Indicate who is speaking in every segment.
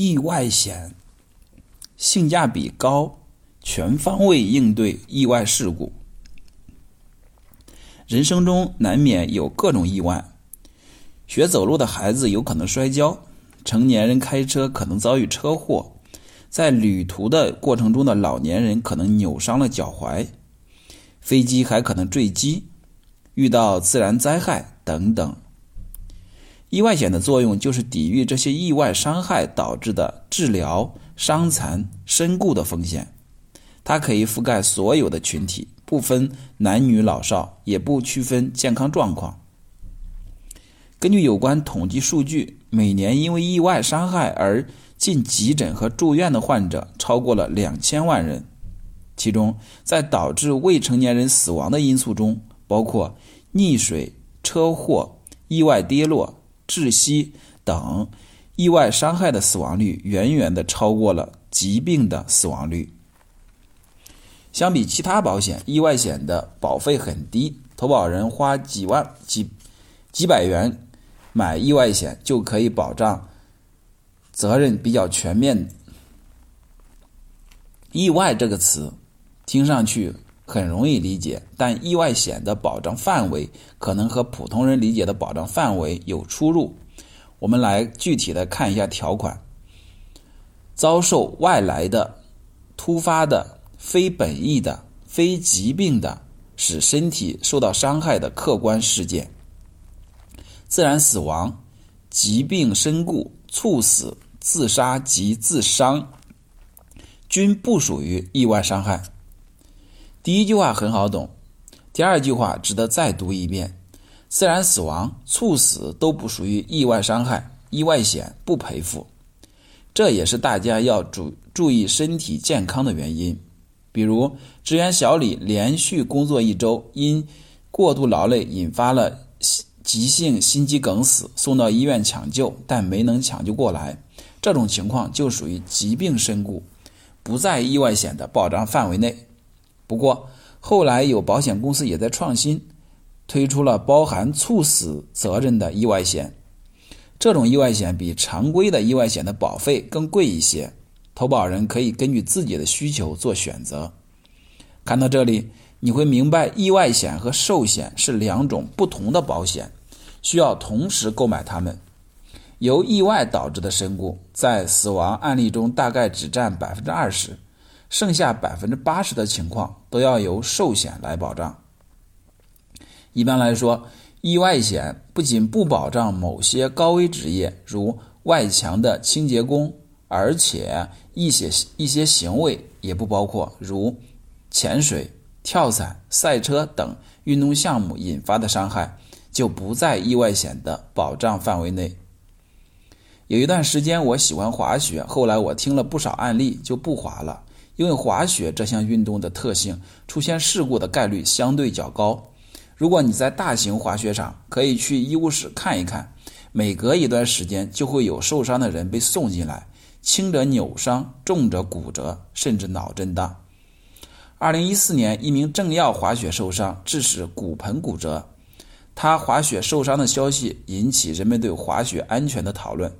Speaker 1: 意外险性价比高，全方位应对意外事故。人生中难免有各种意外，学走路的孩子有可能摔跤，成年人开车可能遭遇车祸，在旅途的过程中的老年人可能扭伤了脚踝，飞机还可能坠机，遇到自然灾害等等。意外险的作用就是抵御这些意外伤害导致的治疗、伤残、身故的风险，它可以覆盖所有的群体。不分男女老少，也不区分健康状况。根据有关统计数据，每年因为意外伤害而进急诊和住院的患者超过了两千万人。其中，在导致未成年人死亡的因素中，包括溺水、车祸、意外跌落、窒息等意外伤害的死亡率，远远的超过了疾病的死亡率。相比其他保险，意外险的保费很低，投保人花几万、几几百元买意外险就可以保障责任比较全面。意外这个词听上去很容易理解，但意外险的保障范围可能和普通人理解的保障范围有出入。我们来具体的看一下条款：遭受外来的、突发的。非本意的、非疾病的，使身体受到伤害的客观事件，自然死亡、疾病身故、猝死、自杀及自伤，均不属于意外伤害。第一句话很好懂，第二句话值得再读一遍：自然死亡、猝死都不属于意外伤害，意外险不赔付。这也是大家要注注意身体健康的原因。比如，职员小李连续工作一周，因过度劳累引发了急性心肌梗死，送到医院抢救，但没能抢救过来。这种情况就属于疾病身故，不在意外险的保障范围内。不过，后来有保险公司也在创新，推出了包含猝死责任的意外险。这种意外险比常规的意外险的保费更贵一些。投保人可以根据自己的需求做选择。看到这里，你会明白意外险和寿险是两种不同的保险，需要同时购买它们。由意外导致的身故，在死亡案例中大概只占百分之二十，剩下百分之八十的情况都要由寿险来保障。一般来说，意外险不仅不保障某些高危职业，如外墙的清洁工。而且一些一些行为也不包括，如潜水、跳伞、赛车等运动项目引发的伤害，就不在意外险的保障范围内。有一段时间我喜欢滑雪，后来我听了不少案例，就不滑了，因为滑雪这项运动的特性，出现事故的概率相对较高。如果你在大型滑雪场，可以去医务室看一看，每隔一段时间就会有受伤的人被送进来。轻者扭伤，重者骨折，甚至脑震荡。二零一四年，一名政要滑雪受伤，致使骨盆骨折。他滑雪受伤的消息引起人们对滑雪安全的讨论。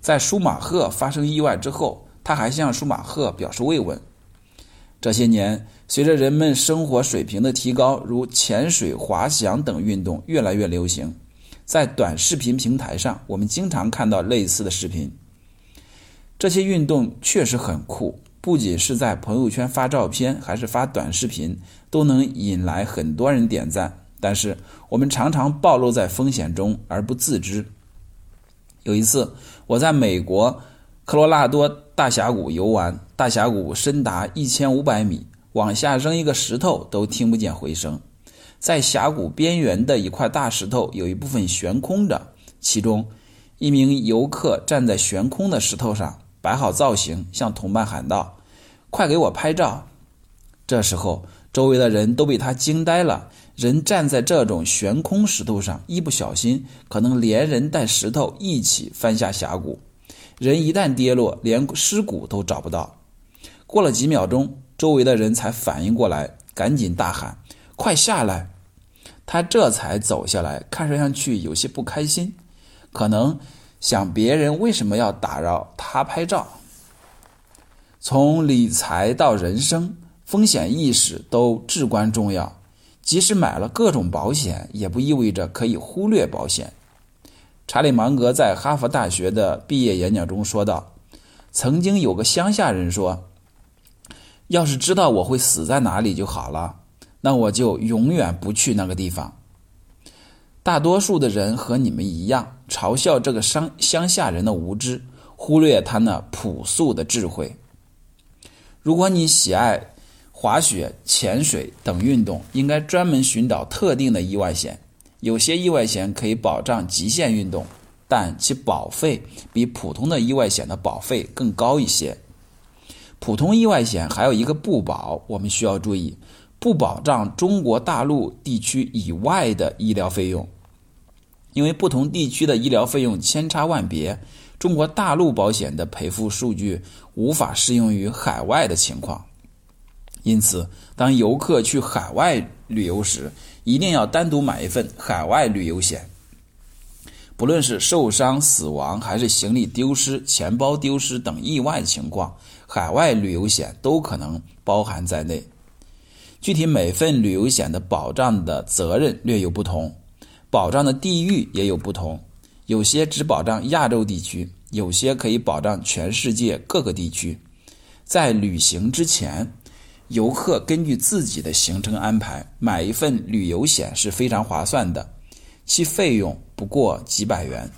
Speaker 1: 在舒马赫发生意外之后，他还向舒马赫表示慰问。这些年，随着人们生活水平的提高，如潜水、滑翔等运动越来越流行。在短视频平台上，我们经常看到类似的视频。这些运动确实很酷，不仅是在朋友圈发照片，还是发短视频，都能引来很多人点赞。但是我们常常暴露在风险中而不自知。有一次，我在美国科罗拉多大峡谷游玩，大峡谷深达一千五百米，往下扔一个石头都听不见回声。在峡谷边缘的一块大石头有一部分悬空着，其中一名游客站在悬空的石头上。摆好造型，向同伴喊道：“快给我拍照！”这时候，周围的人都被他惊呆了。人站在这种悬空石头上，一不小心可能连人带石头一起翻下峡谷。人一旦跌落，连尸骨都找不到。过了几秒钟，周围的人才反应过来，赶紧大喊：“快下来！”他这才走下来，看上去有些不开心，可能。想别人为什么要打扰他拍照。从理财到人生，风险意识都至关重要。即使买了各种保险，也不意味着可以忽略保险。查理芒格在哈佛大学的毕业演讲中说道：“曾经有个乡下人说，要是知道我会死在哪里就好了，那我就永远不去那个地方。”大多数的人和你们一样，嘲笑这个乡乡下人的无知，忽略他那朴素的智慧。如果你喜爱滑雪、潜水等运动，应该专门寻找特定的意外险。有些意外险可以保障极限运动，但其保费比普通的意外险的保费更高一些。普通意外险还有一个不保，我们需要注意，不保障中国大陆地区以外的医疗费用。因为不同地区的医疗费用千差万别，中国大陆保险的赔付数据无法适用于海外的情况。因此，当游客去海外旅游时，一定要单独买一份海外旅游险。不论是受伤、死亡，还是行李丢失、钱包丢失等意外情况，海外旅游险都可能包含在内。具体每份旅游险的保障的责任略有不同。保障的地域也有不同，有些只保障亚洲地区，有些可以保障全世界各个地区。在旅行之前，游客根据自己的行程安排买一份旅游险是非常划算的，其费用不过几百元。